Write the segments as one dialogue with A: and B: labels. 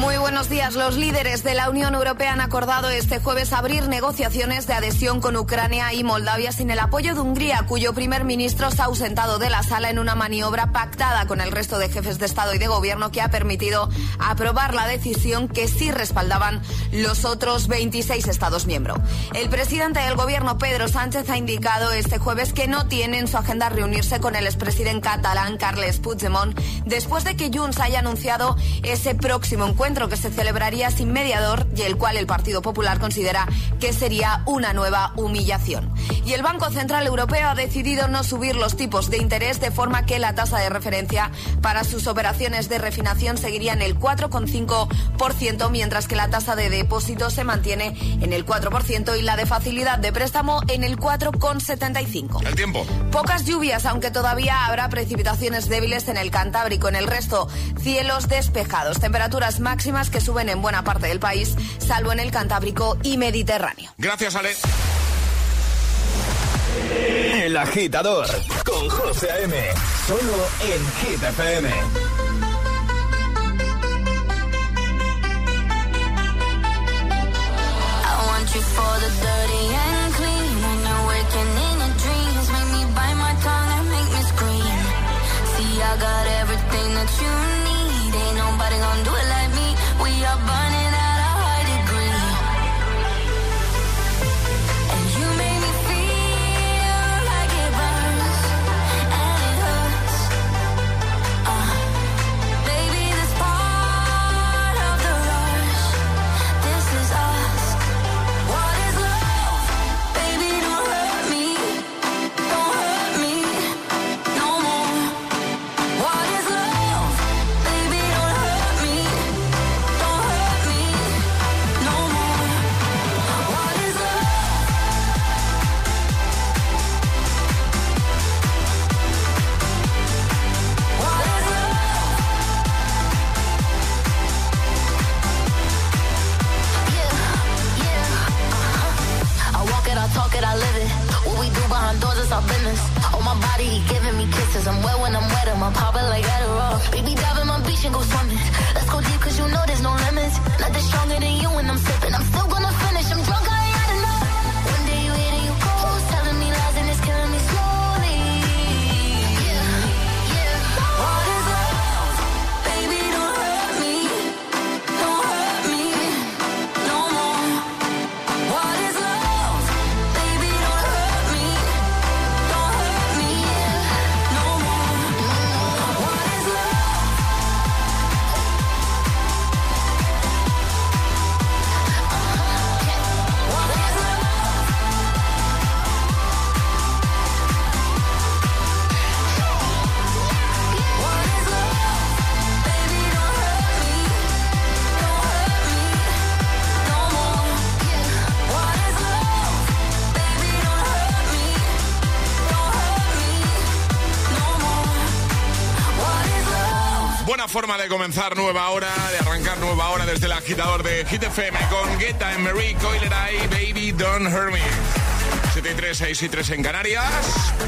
A: Muy buenos días. Los líderes de la Unión Europea han acordado este jueves abrir negociaciones de adhesión con Ucrania y Moldavia sin el apoyo de Hungría, cuyo primer ministro se ha ausentado de la sala en una maniobra pactada con el resto de jefes de Estado y de Gobierno que ha permitido aprobar la decisión que sí respaldaban los otros 26 Estados miembros. El presidente del Gobierno, Pedro Sánchez, ha indicado este jueves que no tiene en su agenda reunirse con el expresidente catalán, Carles Puigdemont, después de que Junts haya anunciado ese próximo encuentro que se celebraría sin mediador y el cual el Partido Popular considera que sería una nueva humillación. Y el Banco Central Europeo ha decidido no subir los tipos de interés de forma que la tasa de referencia para sus operaciones de refinación seguiría en el 4,5%, mientras que la tasa de depósito se mantiene en el 4% y la de facilidad de préstamo en el 4,75%.
B: El tiempo.
A: Pocas lluvias, aunque todavía habrá precipitaciones débiles en el Cantábrico. En el resto, cielos despejados. Temperaturas máximas máximas que suben en buena parte del país, salvo en el Cantábrico y Mediterráneo.
B: Gracias, Ale.
C: El agitador con José A.M. Solo en Hit FM.
D: you for the dirty and
B: forma de comenzar nueva hora, de arrancar nueva hora desde el agitador de Hit FM con Guetta en Marie Coileray, Baby Don't Hurt Me. 7 y 3, 6 y 3 en Canarias.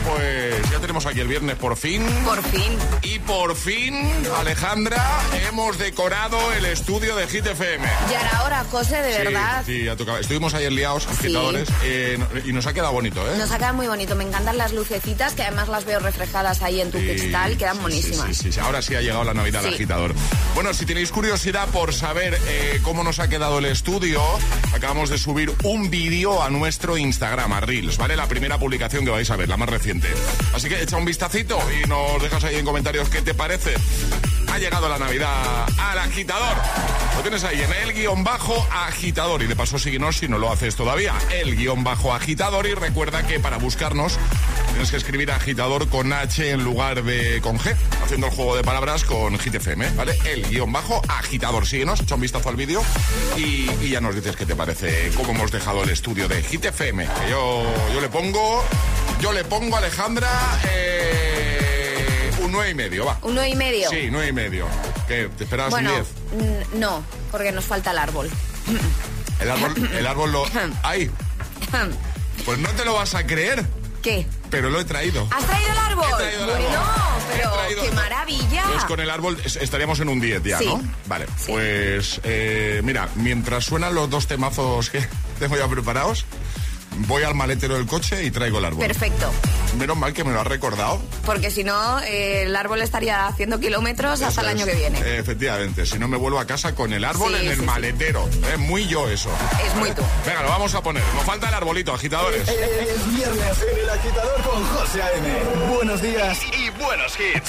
B: Pues ya tenemos aquí el viernes por fin.
A: Por fin.
B: Y por fin, Alejandra, hemos decorado el estudio de Hit FM.
A: Ya era hora, José, de verdad.
B: Sí, ya tocaba. Estuvimos ayer liados, agitadores, eh, y nos ha quedado bonito, ¿eh?
A: Nos ha quedado muy bonito. Me encantan las lucecitas, que además las veo reflejadas ahí en tu cristal, quedan buenísimas.
B: Sí, sí, Ahora sí ha llegado la Navidad al agitador. Bueno, si tenéis curiosidad por saber eh, cómo nos ha quedado el estudio, acabamos de subir un vídeo a nuestro Instagram, arriba ¿vale? La primera publicación que vais a ver, la más reciente. Así que echa un vistacito y nos dejas ahí en comentarios qué te parece. Ha llegado la Navidad al agitador. Lo tienes ahí en el guion bajo agitador. Y de paso síguenos si no lo haces todavía. El guion bajo agitador. Y recuerda que para buscarnos tienes que escribir agitador con H en lugar de con G. Haciendo el juego de palabras con GTFM, ¿vale? El guion bajo agitador. Síguenos, echa un vistazo al vídeo y, ya nos dices qué te parece, cómo hemos dejado el estudio de GTFM. Yo, yo le pongo, yo le pongo Alejandra. Eh, un 9 y medio, va.
A: ¿Un 9 y medio?
B: Sí, 9 y medio. ¿Qué? ¿Te esperabas un 10?
A: No, porque nos falta el árbol.
B: El árbol, el árbol lo... ¡Ay! Pues no te lo vas a creer.
A: ¿Qué?
B: pero lo he traído.
A: ¿Has traído el árbol?
B: He traído el árbol.
A: Bueno, pero
B: traído-
A: qué maravilla.
B: Pues con el árbol es- estaríamos en un 10 ya,
A: Sí.
B: ¿no? Vale, pues eh, mira, mientras suenan los dos temazos que tengo ya preparados, voy al maletero del coche y traigo el árbol.
A: Perfecto,
B: Menos mal que me lo has recordado.
A: porque si no, eh, el árbol estaría haciendo kilómetros hasta el año
B: es.
A: que viene.
B: Eh, efectivamente, si no me vuelvo a casa con el árbol
A: Sí,
B: en el
A: sí, sí.
B: maletero. Es muy yo eso.
A: Es muy tú.
B: Venga, lo vamos a poner. Nos falta el arbolito, agitadores.
C: Es viernes en el agitador con José A.M. Buenos días y buenos hits.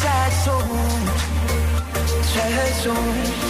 E: sad soul Sad soul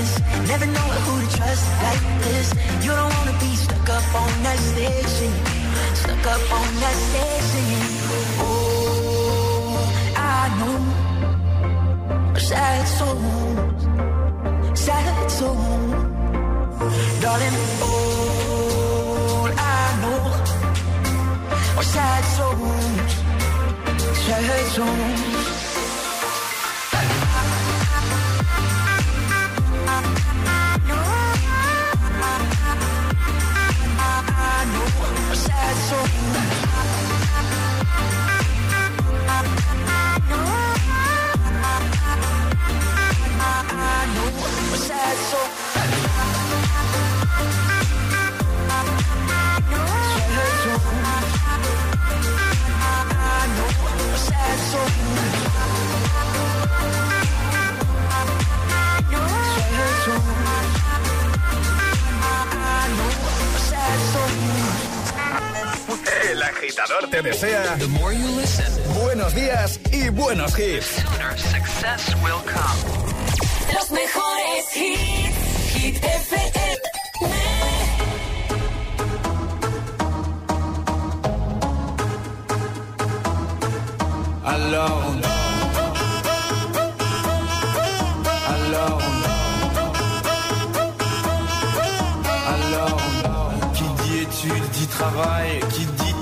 E: this. Never know who to trust like this. You don't wanna be stuck up on that stage singing. Stuck up on that stage singing. Oh, I know. Sad souls, sad souls. Darling, all I know are sad souls, sad souls. Sad soul. A sad soul.
C: El agitador te desea buenos días y buenos hits.
F: Los mejores hits, Hit FM.
G: Alone. Travail. Qui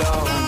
G: alone.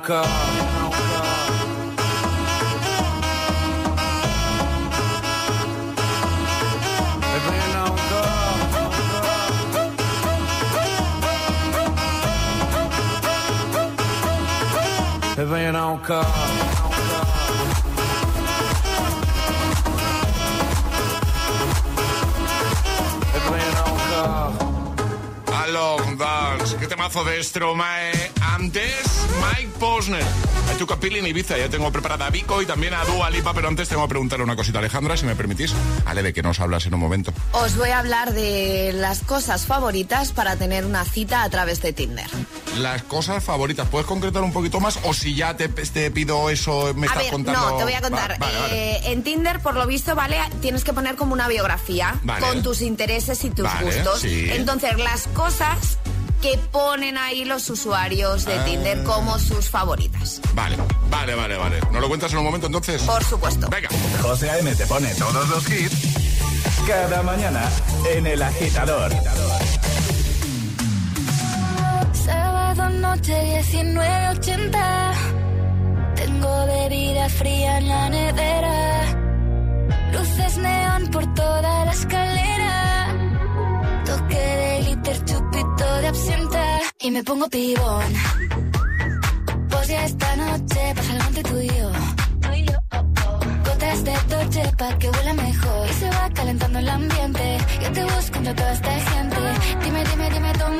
G: nunca.
B: Venha não cá. Temazo de Stromae. Antes, Mike Posner. A tu capilla en Ibiza, ya tengo preparada a Vico y también a Dua Lipa, pero antes tengo que preguntarle una cosita Alejandra, si me permitís. Ale, ¿de qué nos hablas en un momento?
A: Os voy a hablar de las cosas favoritas para tener una cita a través de Tinder.
B: Las cosas favoritas, ¿puedes concretar un poquito más? O si ya te, te pido eso, me
A: A
B: estás
A: ver,
B: contando.
A: no, te voy a contar.
B: Va- vale, vale.
A: Eh, en Tinder, por lo visto, ¿vale? Tienes que poner como una biografía
B: Vale.
A: con tus intereses y tus gustos.
B: sí.
A: Entonces, las cosas que ponen ahí los usuarios de
B: Ah.
A: Tinder como sus favoritas.
B: Vale, vale, vale, vale. ¿No lo cuentas en un momento entonces?
A: Por supuesto.
B: Venga.
C: José A.M. te pone todos los hits cada mañana en El Agitador.
F: Sábado noche 1980. Tengo bebida fría en la nevera. Luces neón por toda la escalera. Absenta. Y me pongo pibón. Pues ya esta noche pasa algo entre tú y yo. Gotas de Dolce pa' que huela mejor Y se va calentando el ambiente Yo te busco entre toda esta gente Dime, dime, dime está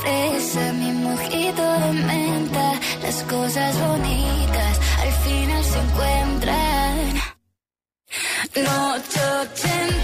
F: fresa, mi mojito de menta. Las cosas bonitas al final se encuentran. Noche
H: ochenta.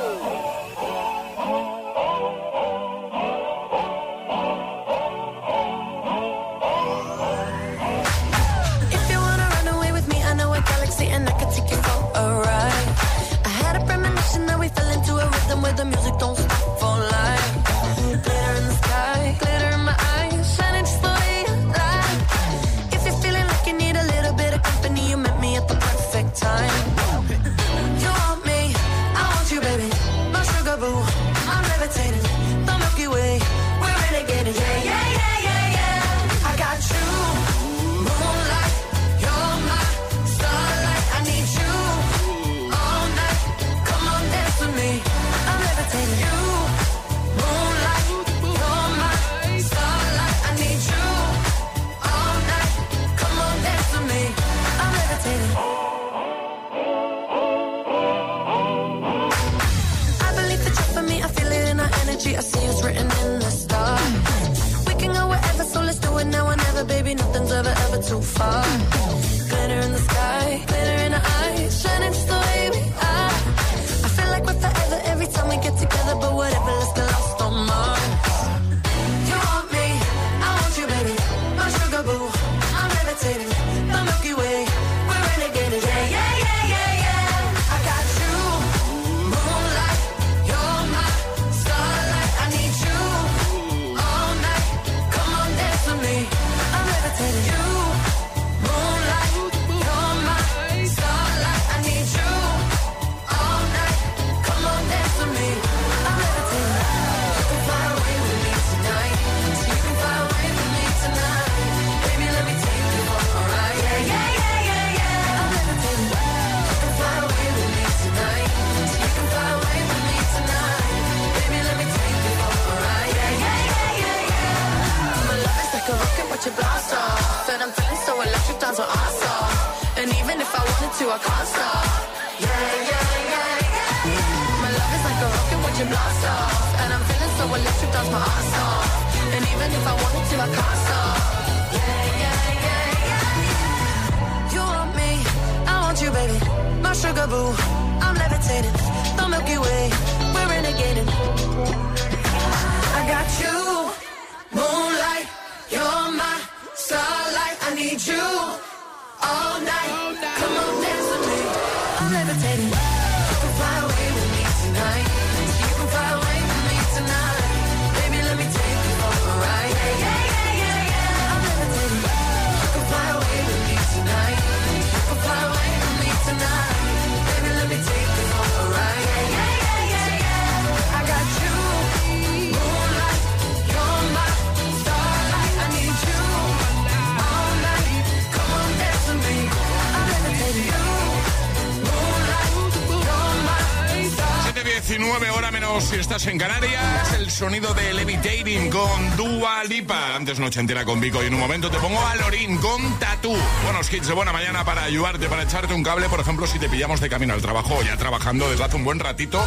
B: Si estás en Canarias, el sonido de Levitating con Dua Lipa. Antes noche entera con Vico y en un momento te pongo a Lorín con Tatú. Buenos hits de buena mañana para ayudarte, para echarte un cable, por ejemplo, si te pillamos de camino al trabajo ya trabajando desde hace un buen ratito.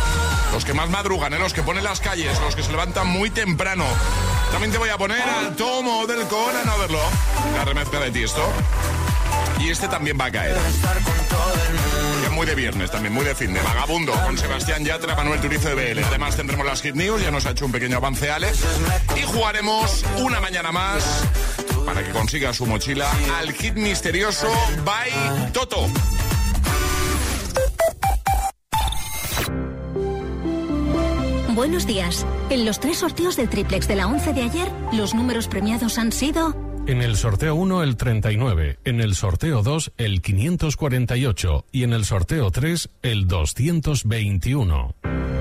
B: Los que más madrugan, ¿eh? los que ponen las calles, los que se levantan muy temprano. También te voy a poner al tomo del Conan a verlo. La remezcla de Tiesto. Y este también va a caer muy de viernes, también muy de fin de vagabundo, con Sebastián Yatra, Manuel Turizo de BL. Además tendremos las Hit News, ya nos ha hecho un pequeño avance Ale. Y jugaremos una mañana más para que consiga su mochila al hit misterioso by Toto.
I: Buenos días. En los tres sorteos del triplex de la 11 de ayer, los números premiados han sido... En el sorteo 1 el 39, en el sorteo 2 el 548 y en el sorteo 3 el 221.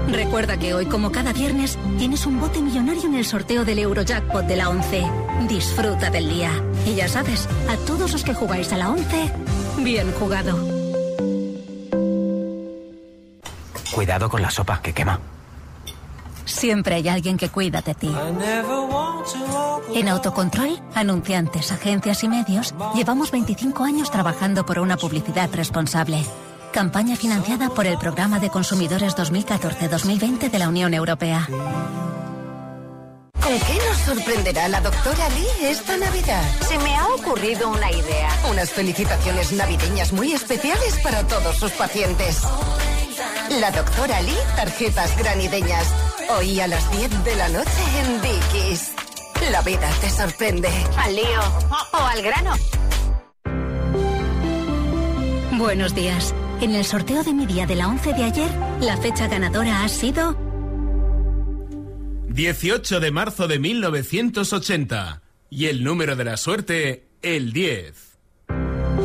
J: Recuerda que hoy, como cada viernes, tienes un bote millonario en el sorteo del Eurojackpot de la 11. Disfruta del día. Y ya sabes, a todos los que jugáis a la 11, bien jugado.
K: Cuidado con la sopa que quema.
J: Siempre hay alguien que cuida de ti. En Autocontrol, anunciantes, agencias y medios, llevamos 25 años trabajando por una publicidad responsable. Campaña financiada por el Programa de Consumidores 2014-2020 de la Unión Europea.
L: ¿Con qué nos sorprenderá la doctora Lee esta Navidad?
M: Se me ha ocurrido una idea.
L: Unas felicitaciones navideñas muy especiales para todos sus pacientes. La doctora Lee, tarjetas granideñas. Hoy a las 10 de la noche en Dickies. La vida te sorprende.
M: Al lío o al grano.
J: Buenos días. En el sorteo de mi día de la 11 de ayer, la fecha ganadora ha sido
N: 18 de marzo de 1980. Y el número de la suerte, el 10.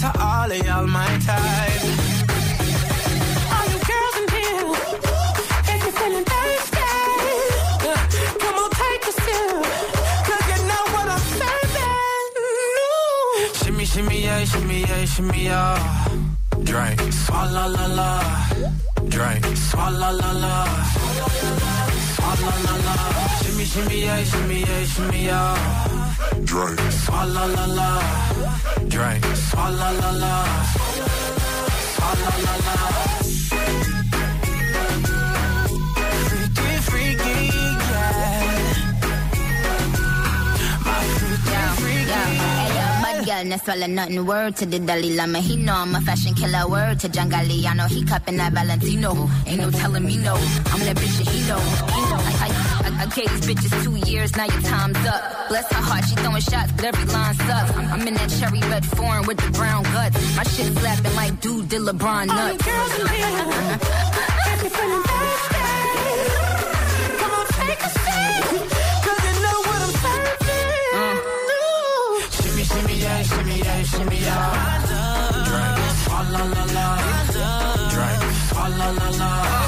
O: To all of y'all my type. All you girls in here, if you're feeling thirsty, come on, take a sip. Cause you know what I'm serving. Ooh. Shimmy, shimmy, yeah, shimmy, yeah, shimmy, yeah. Drink. Swalla la la. Drink. Swalla la la. Swalla la la. Shimmy, shimmy, yeah, shimmy, yeah, shimmy, yeah. Drink. Swalla la la. Yeah. My
P: girl, no swallow nothing. Word to the Dalai Lama. He know I'm a fashion killer. Word to John Galliano. He cupping that Valentino. Ain't no telling me no. I'm that bitch and he know. He know. I, I, I, I gave these bitches two years. Now your time's up. Bless her heart. She throwing shots, but every line sucks. I'm, I'm in that cherry red foreign with the brown guts. My shit slapping like dude did LeBron nuts.
O: All the girls in here, if you're feeling thirsty, come on, take a sip. Cause you know what I'm serving. Ooh. Shimmy, shimmy, yeah, shimmy, yeah, shimmy, yeah. Drink. Swalla la la. Drink. Swalla la la. Swalla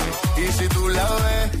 Q: Si tú la ves,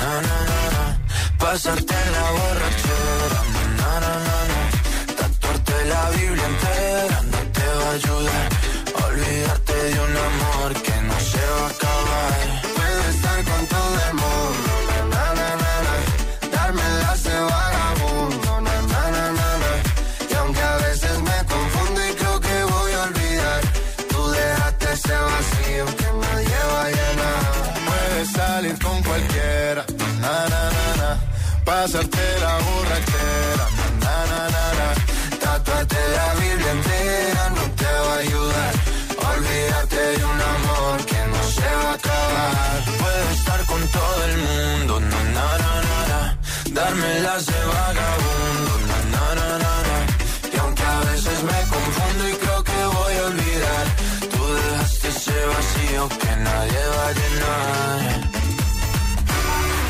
Q: na, na, na. Pasarte en la borrachera, na, na, na, na, na. Tatuarte la Biblia entera no te va a ayudar. Olvidarte de un amor que no se va a acabar. La borrachera, na, na, na, na. Tatuarte la Biblia entera no te va a ayudar. Olvídate de un amor que no se va a acabar. Puedo estar con todo el mundo, na, na, na, na. Darme las de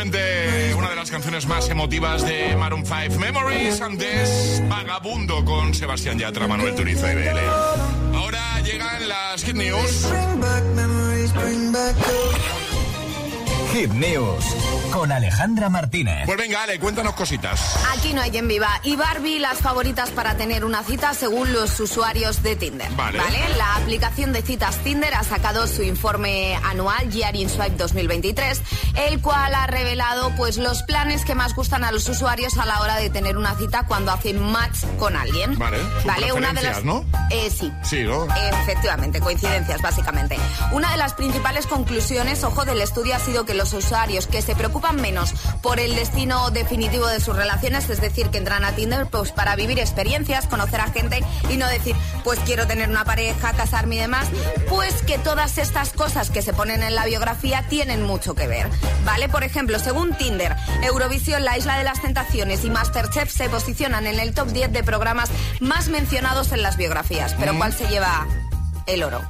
B: Una de las canciones más emotivas de Maroon 5 Memories, antes Vagabundo con Sebastián Yatra, Manuel Turizo y BL. Ahora llegan las Hit News.
H: Hit News con Alejandra Martínez.
B: Pues venga, Ale, cuéntanos cositas.
A: Aquí no hay quien viva. Y Barbie, las favoritas para tener una cita según los usuarios de Tinder.
B: Vale.
A: La aplicación de citas Tinder ha sacado su informe anual Year in Swipe 2023, el cual ha revelado pues los planes que más gustan a los usuarios a la hora de tener una cita cuando hacen match con alguien.
B: Vale.
A: Vale, una de las
B: ¿no?
A: Eh, sí.
B: Sí, ¿no?
A: Efectivamente, coincidencias básicamente. Una de las principales conclusiones, ojo, del estudio ha sido que los usuarios que se preocupan menos por el destino definitivo de sus relaciones, es decir, que entran a Tinder pues para vivir experiencias, conocer a gente y no decir, pues quiero tener una pareja, casarme y demás, pues que todas estas cosas que se ponen en la biografía tienen mucho que ver. ¿Vale? Por ejemplo, según Tinder, Eurovisión, La Isla de las Tentaciones y Masterchef se posicionan en el top 10 de programas más mencionados en las biografías. Pero ¿cuál se lleva el oro?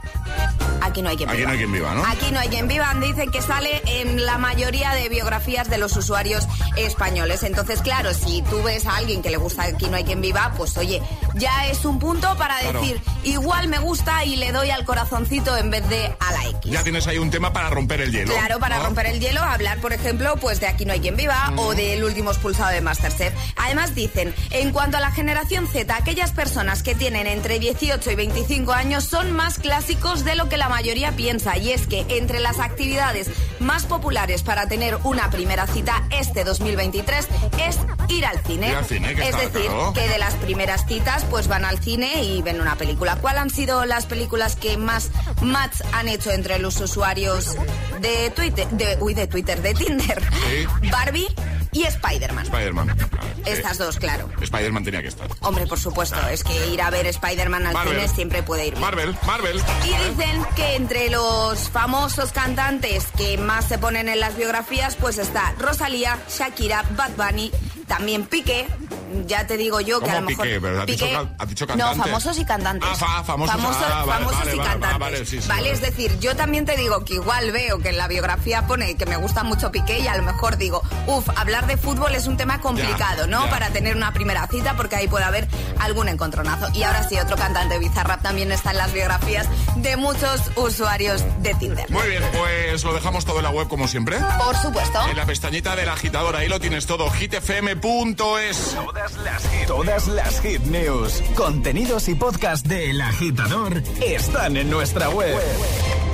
A: Aquí no hay quien
B: Aquí
A: viva.
B: no hay quien viva, ¿no?
A: Aquí no hay quien viva. Dicen que sale en la mayoría de biografías de los usuarios españoles. Entonces, claro, si tú ves a alguien que le gusta Aquí no hay quien viva, pues oye, ya es un punto para
B: Claro.
A: decir, igual me gusta y le doy al corazoncito en vez de a la X.
B: Ya tienes ahí un tema para romper el hielo.
A: Claro, para
B: ¿no?
A: romper el hielo, hablar, por ejemplo, pues de Aquí no hay quien viva o del último expulsado de Masterchef. Además dicen, en cuanto a la generación Z, aquellas personas que tienen entre 18 y 25 años son más clásicos de lo que la mayoría piensa. Y es que entre las actividades más populares para tener una primera cita este 2023 es ir al cine.
B: Al
A: es decir, que de las primeras citas pues van al cine y ven una película. ¿Cuál han sido las películas que más match han hecho entre los usuarios de Twitter, de, uy, de Twitter, de Tinder?
B: Sí.
A: Barbie y Spider-Man.
B: Spider-Man.
A: Estas dos, claro.
B: Spider-Man tenía que estar.
A: Hombre, por supuesto, es que ir a ver Spider-Man al
B: Marvel.
A: cine siempre puede ir bien.
B: Marvel, Marvel.
A: Y dicen que entre los famosos cantantes que más se ponen en las biografías, pues está Rosalía, Shakira, Bad Bunny, también Piqué. Ya te digo yo que
B: ¿Cómo
A: a lo mejor.
B: Piqué? Pero has dicho
A: Piqué-
B: can- has dicho
A: No,
B: cantantes.
A: famosos y cantantes.
B: Ah, fa- famosos.
A: Famosos,
B: Ah, vale,
A: famosos
B: vale,
A: y
B: vale,
A: cantantes.
B: vale, sí, sí,
A: Vale,
B: vale.
A: es decir, yo también te digo que igual veo que en la biografía pone que me gusta mucho Piqué y a lo mejor digo, uff, hablar de fútbol es un tema complicado, ¿no?
B: ya.
A: Para tener una primera cita porque ahí puede haber algún encontronazo. Y ahora sí, otro cantante Bizarrap también está en las biografías de muchos usuarios de Tinder.
B: Muy bien, pues lo dejamos todo en la web como siempre.
A: Por supuesto.
B: En la pestañita del agitador, ahí lo tienes todo, hitfm.es.
H: Todas las hit, todas las hit news, contenidos y podcast de El Agitador están en nuestra web.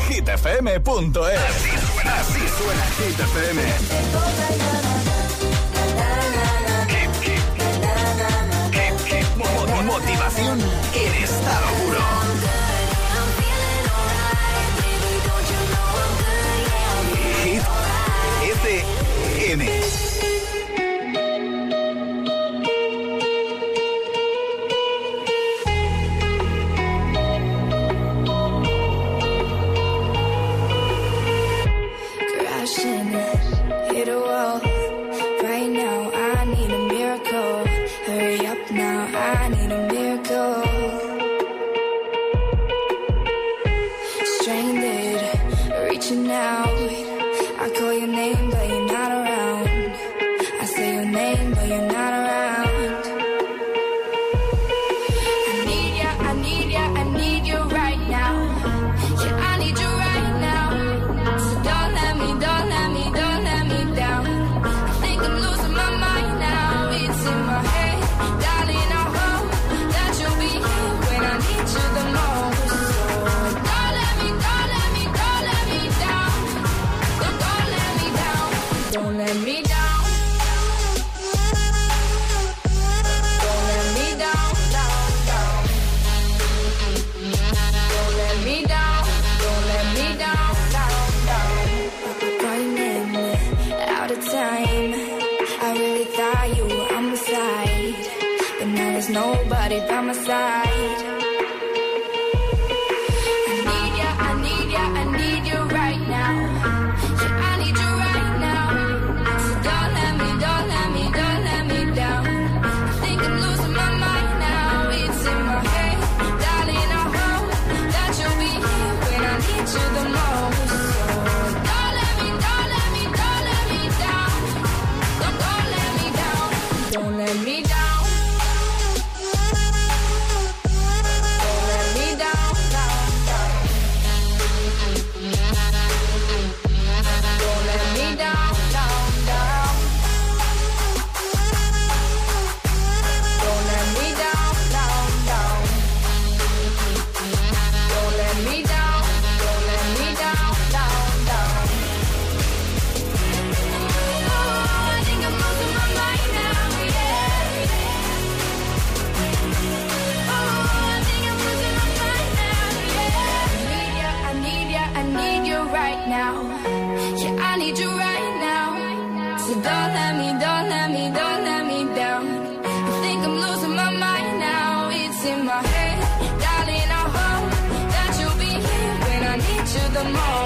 H: hitfm.es. Así suena, así suena Hit FM. Mo- Motivación en estado puro. Hit FM.
R: time you right now. So don't let me, don't let me, don't let me down. I think I'm losing my mind now. It's in my head, darling. I hope that you'll be here when I need you the most.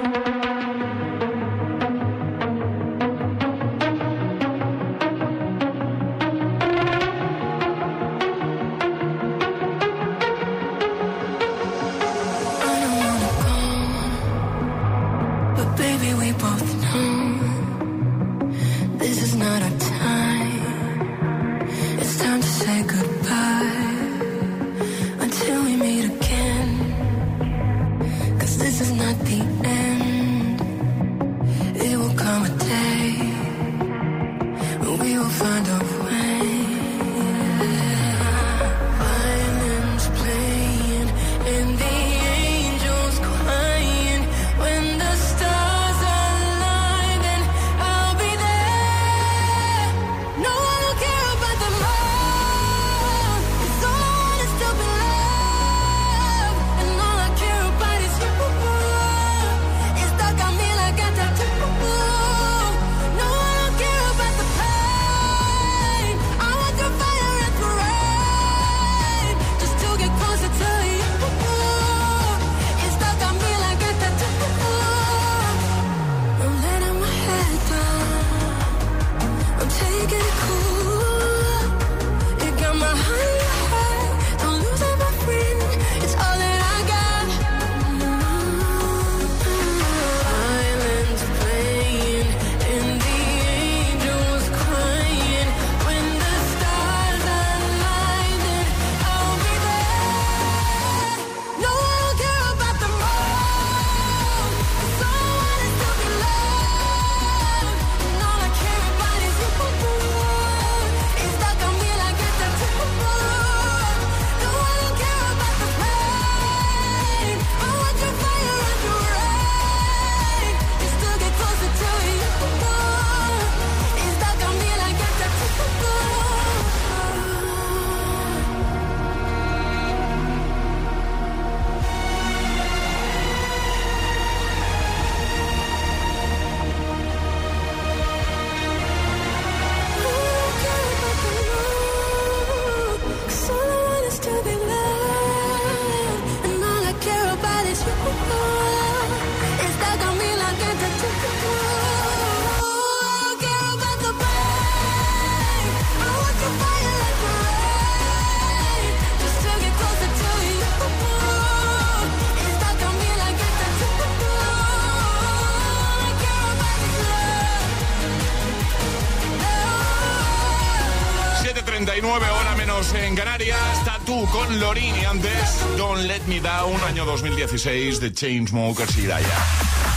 B: 7.39 hora menos en Canarias. Tatu con Lorin y antes Don't Let Me Down, año 2016 de Chainsmokers y Daya.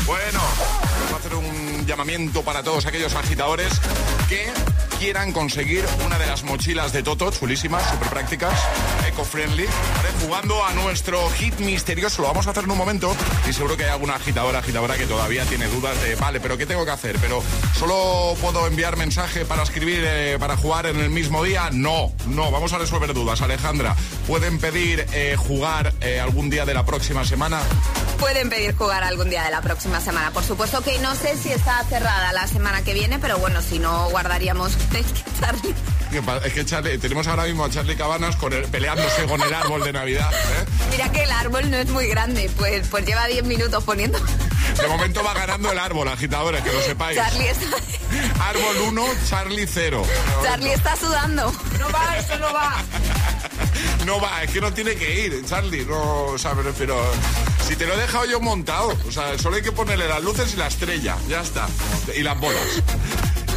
B: Bueno, vamos a hacer un llamamiento para todos aquellos agitadores que quieran conseguir una de las mochilas de Toto, chulísimas, súper prácticas, eco-friendly, ¿vale? jugando a nuestro hit misterioso. Lo vamos a hacer en un momento y seguro que hay alguna agitadora, agitadora que todavía tiene dudas de, vale, pero ¿qué tengo que hacer? Pero solo puedo enviar mensaje para escribir, eh, para jugar en el mismo día. No, no, vamos a resolver dudas. Alejandra, ¿pueden pedir eh, jugar eh, algún día de la próxima semana?
A: Pueden pedir jugar algún día de la próxima semana. Por supuesto que no sé si está cerrada la semana que viene, pero bueno, si no, guardaríamos es que Charlie.
B: Es que Charlie, tenemos ahora mismo a Charlie Cabanas con el- peleándose con el árbol de Navidad. ¿eh?
A: Mira que el árbol no es muy grande, pues, pues lleva 10 minutos poniendo.
B: De momento va ganando el árbol, agitadores, que lo sepáis.
A: Charlie está,
B: Árbol 1, Charlie 0.
A: Charlie está sudando.
S: No va, eso no va.
B: No va, es que no tiene que ir, Charlie. No, o sea, me. Si te lo he dejado yo montado, o sea, solo hay que ponerle las luces y la estrella, ya está. Y las bolas.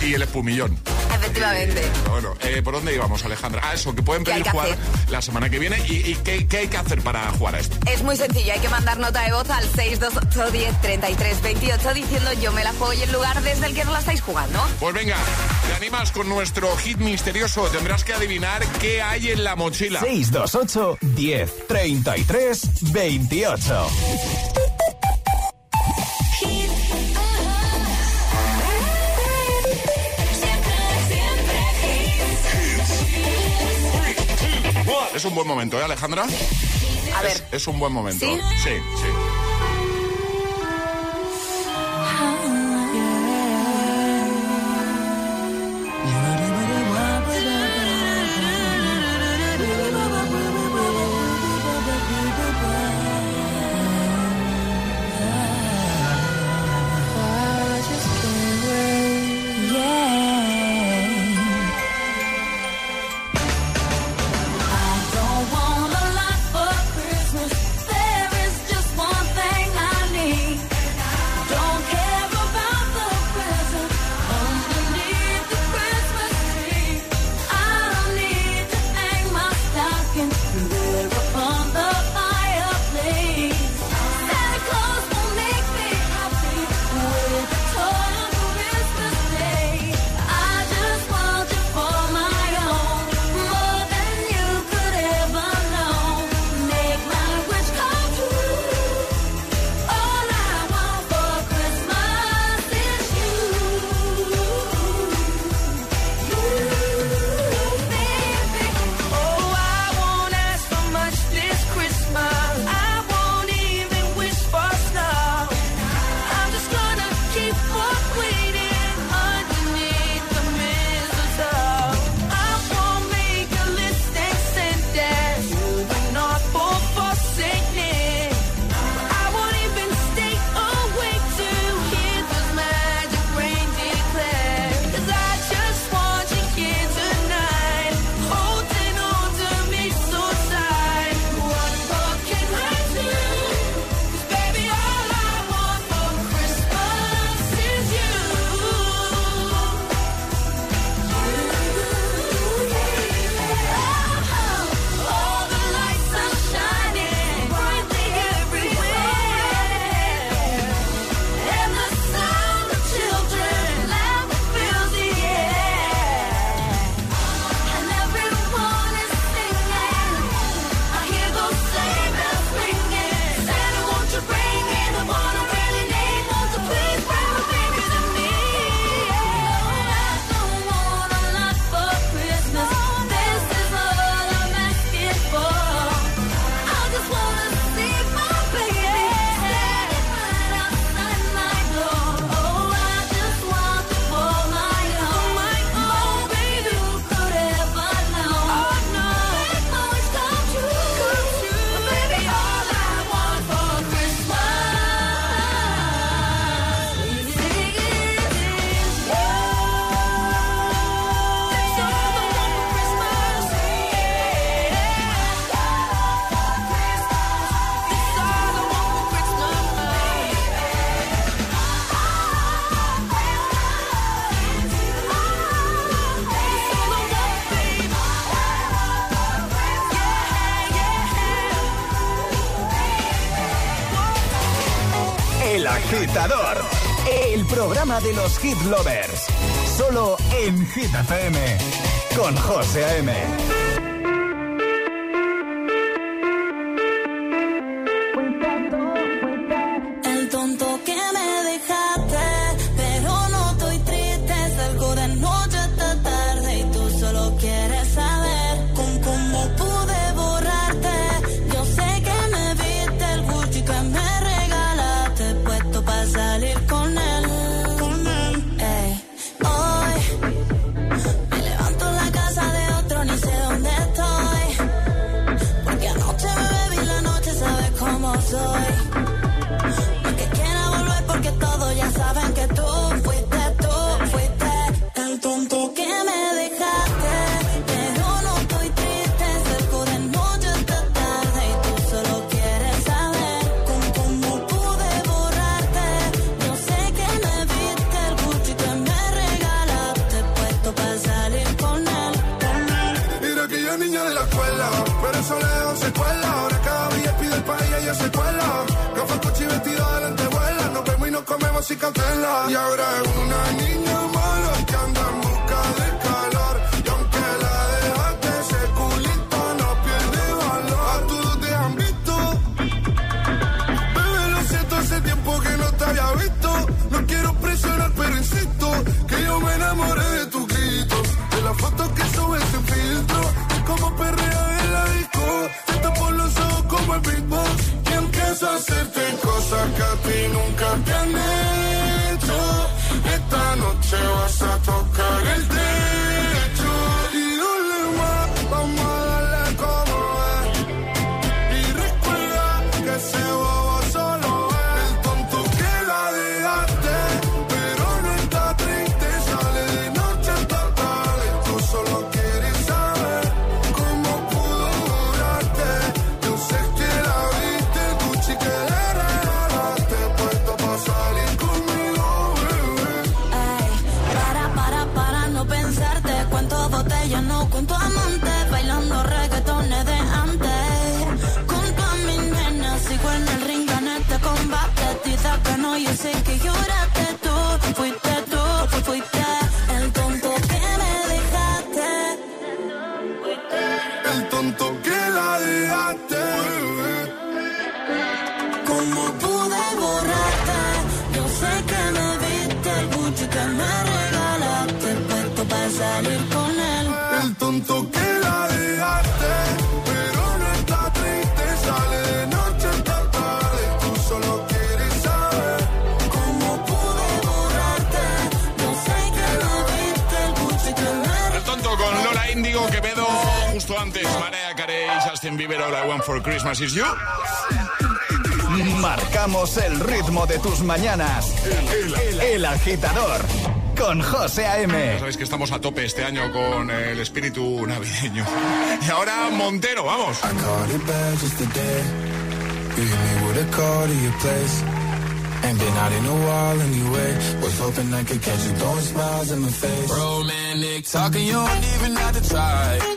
B: Y el espumillón.
A: Efectivamente.
F: Bueno, eh, ¿por dónde íbamos, Alejandra? Ah, eso, que pueden pedir jugar la semana que viene. ¿Y, qué, hay que hacer para jugar a esto?
A: Es muy sencillo, hay que mandar nota de voz al 628103328 diciendo yo me la juego y el lugar desde el que no la estáis jugando.
F: Pues venga, te animas con nuestro hit misterioso. Tendrás que adivinar qué hay en la mochila.
C: 628 10 33 28
F: Es un buen momento, ¿eh, Alejandra?
A: A ver.
F: Es, un buen momento.
A: Sí,
F: sí.
C: hit lovers. Solo en Hit Con José A.M.
F: país y ella se cuela. Gafas, coche y vestido de lentejuela. Nos vemos y nos comemos sin cautela. Y ahora es una niña mala que anda ti
B: Justin Bieber, All I Want for Christmas is You.
C: Marcamos el ritmo de tus mañanas. El, agitador con José
B: Ya
C: A.M.
B: sabéis que estamos a tope este año con el espíritu navideño. Y ahora Montero, vamos.
F: I caught it bad just today. You hit me with a call to your place. Ain't been out in a while anyway. Was hoping I could catch you throwing smiles in my face.
O: Romantic talking, you don't even have to try.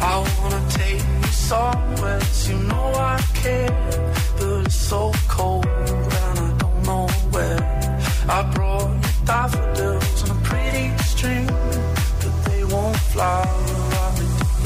O: I
T: wanna take you somewhere you know I care, but it's so cold and I don't know where. I brought you daffodils on a pretty string, but they won't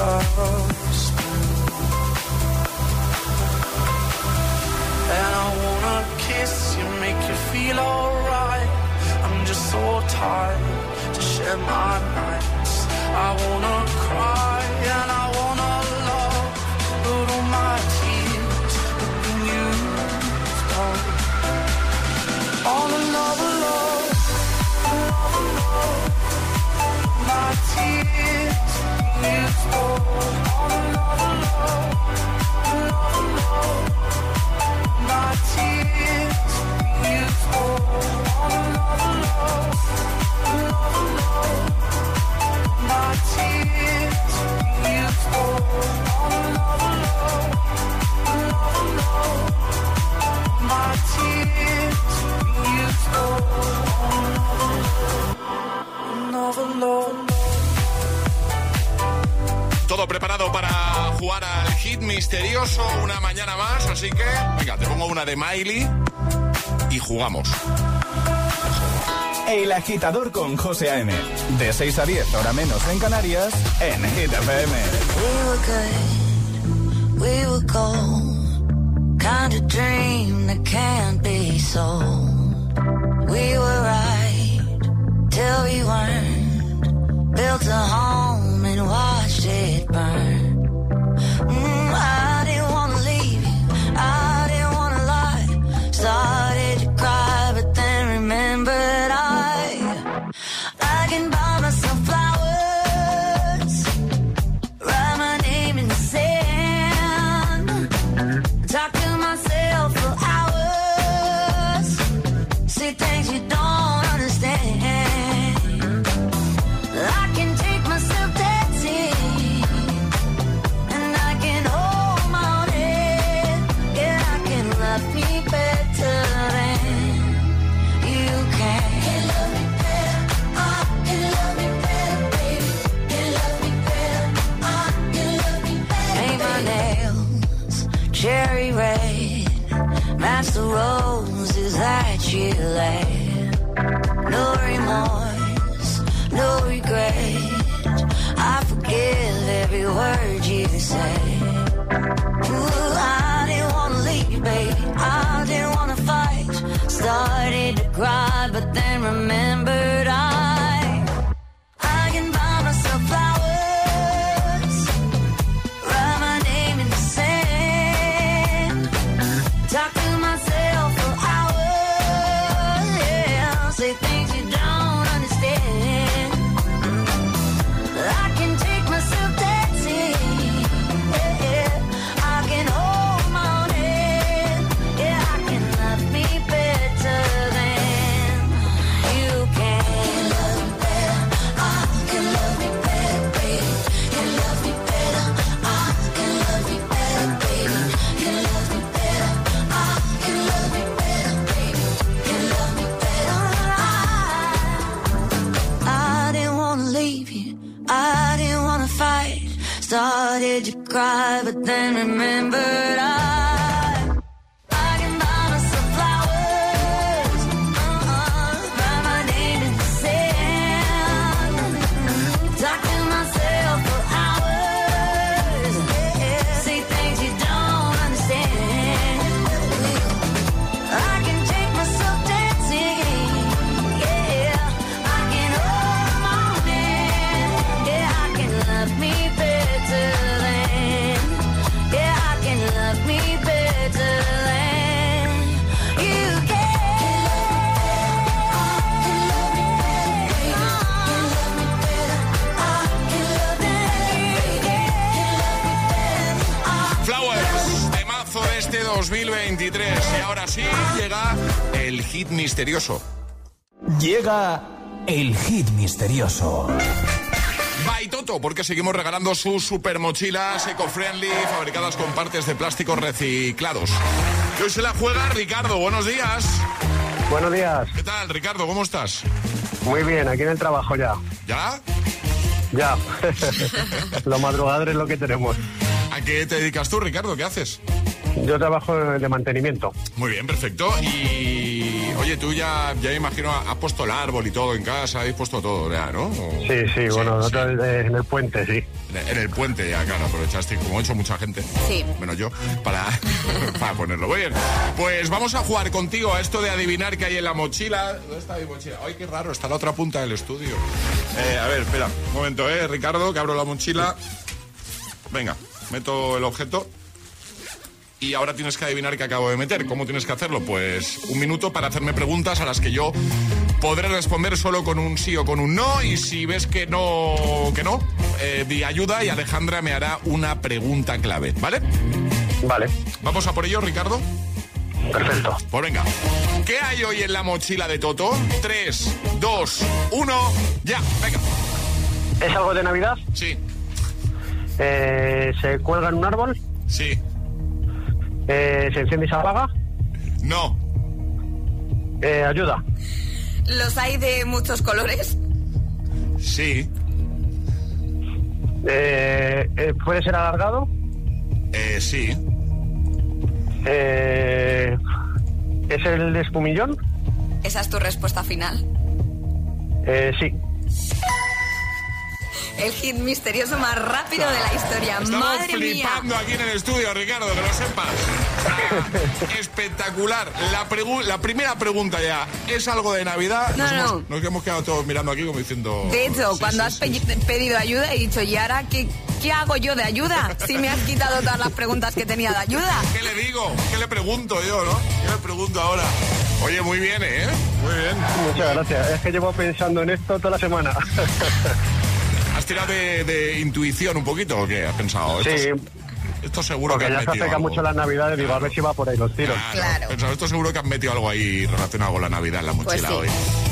T: lost. And I wanna kiss you, make you feel alright. I'm just so tired to share my nights. I wanna cry and I wanna love, but all my tears have been used up. All in love, alone. love, my tears. It's all another love.
B: misterioso una mañana más, así que, venga, te pongo una de Miley y jugamos.
H: El agitador con José A.M. De 6 a 10, ahora menos en Canarias, en Hit FM.
D: We were good, we were gold, Kind of dream that can't be sold. We were right till we weren't. Built a home and watched it burn.
B: Llega el hit misterioso.
H: Llega el hit misterioso.
B: Baitoto, porque seguimos regalando sus super mochilas eco-friendly fabricadas con partes de plásticos reciclados. Y hoy se la juega Ricardo. Buenos días.
U: Buenos días.
B: ¿Qué tal, Ricardo? ¿Cómo estás?
U: Muy bien, aquí en el trabajo ya.
B: ¿Ya?
U: Ya. Los madrugadores es lo que tenemos.
B: ¿A qué te dedicas tú, Ricardo? ¿Qué haces?
U: Yo trabajo de mantenimiento.
B: Muy bien, perfecto. Y oye, tú ya, ya me imagino, has puesto el árbol y todo en casa, habéis puesto todo ya, ¿no? O-
U: Sí, sí, bueno, nosotros eh, en el puente, sí.
B: En el puente ya, claro, aprovechaste, como ha hecho mucha gente,
A: Sí.
B: menos yo, para, para ponerlo. Muy bien, pues vamos a jugar contigo a esto de adivinar qué hay en la mochila. ¿Dónde está mi mochila? Ay, qué raro, está en la otra punta del estudio. Eh, a ver, espera, un momento, ¿eh, Ricardo? Que abro la mochila. Venga, meto el objeto. Y ahora tienes que adivinar qué acabo de meter. ¿Cómo tienes que hacerlo? Pues un minuto para hacerme preguntas a las que yo podré responder solo con un sí o con un no. Y si ves que no, que no, eh, di ayuda y Alejandra me hará una pregunta clave, ¿vale?
U: Vale.
B: ¿Vamos a por ello, Ricardo?
U: Perfecto.
B: Pues venga. ¿Qué hay hoy en la mochila de Toto? 3, 2, 1, ya, venga.
U: ¿Es algo de Navidad?
B: Sí.
U: Eh, ¿Se cuelga en un árbol?
B: Sí.
U: Eh, ¿Se enciende y se apaga?
B: No.
U: Eh, ayuda.
A: ¿Los hay de muchos colores?
B: Sí.
U: Eh, eh, ¿Puede ser alargado?
B: Eh, sí.
U: Eh, ¿Es el espumillón?
A: ¿Esa es tu respuesta final?
U: Eh, sí.
A: El hit misterioso más rápido de la historia.
B: Estamos
A: Madre mía.
B: flipando aquí en el estudio, Ricardo, que lo sepas. Ah, espectacular. La, pregu- la primera pregunta ya, ¿es algo de Navidad?
A: No,
B: nos,
A: no.
B: Hemos, nos hemos quedado todos mirando aquí como diciendo...
A: De hecho,
B: sí,
A: cuando
B: sí,
A: has
B: sí,
A: pe- pedido ayuda, he dicho, ¿y ahora qué, qué hago yo de ayuda? Si me has quitado todas las preguntas que tenía de ayuda.
B: ¿Qué le digo? ¿Qué le pregunto yo, no? ¿Qué le pregunto ahora? Oye, muy bien, ¿eh? Muy bien.
U: Muchas gracias. Es que llevo pensando en esto toda la semana.
B: ¿Has tirado de, de intuición un poquito o qué? ¿Has pensado? Esto,
U: Sí.
B: esto seguro
U: Porque
B: que
U: ya se acerca
B: algo.
U: mucho las navidades, digo, a ver si va por ahí los tiros.
B: Claro. Pensaba, esto seguro que han metido algo ahí relacionado con la Navidad en la mochila
U: sí.
B: hoy.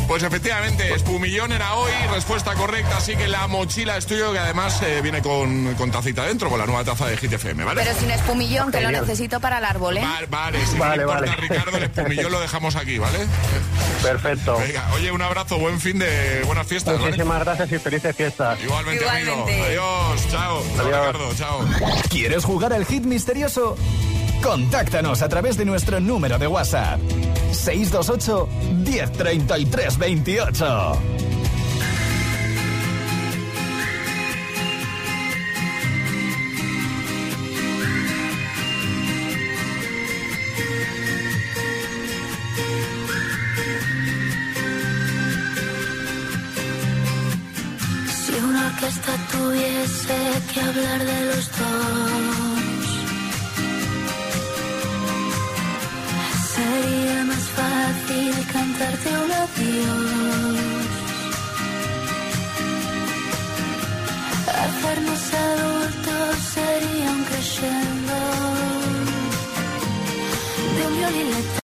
B: Pues efectivamente, Espumillón era hoy, respuesta correcta, así que la mochila es tuyo, que además eh, viene con, con tacita dentro, con la nueva taza de Hit FM, ¿vale?
A: Pero sin espumillón, que lo necesito para el árbol, ¿eh?
B: Vale, vale, si
U: Vale,
B: importa,
U: vale.
B: Ricardo, el espumillón lo dejamos aquí, ¿vale?
U: Perfecto.
B: Venga, oye, un abrazo, buen fin de buenas fiestas, ¿vale?
U: Muchísimas gracias y felices fiestas.
B: Igualmente, amigo. Adiós, chao. Chao, Ricardo, chao.
H: ¿Quieres jugar al hit misterioso? Contáctanos a través de nuestro número de WhatsApp. 628 1033 28.
D: Si una orquesta tuviese que hablar de los dos, sería más fácil cantarte un adiós. Hacernos adultos sería un crescendo de un violín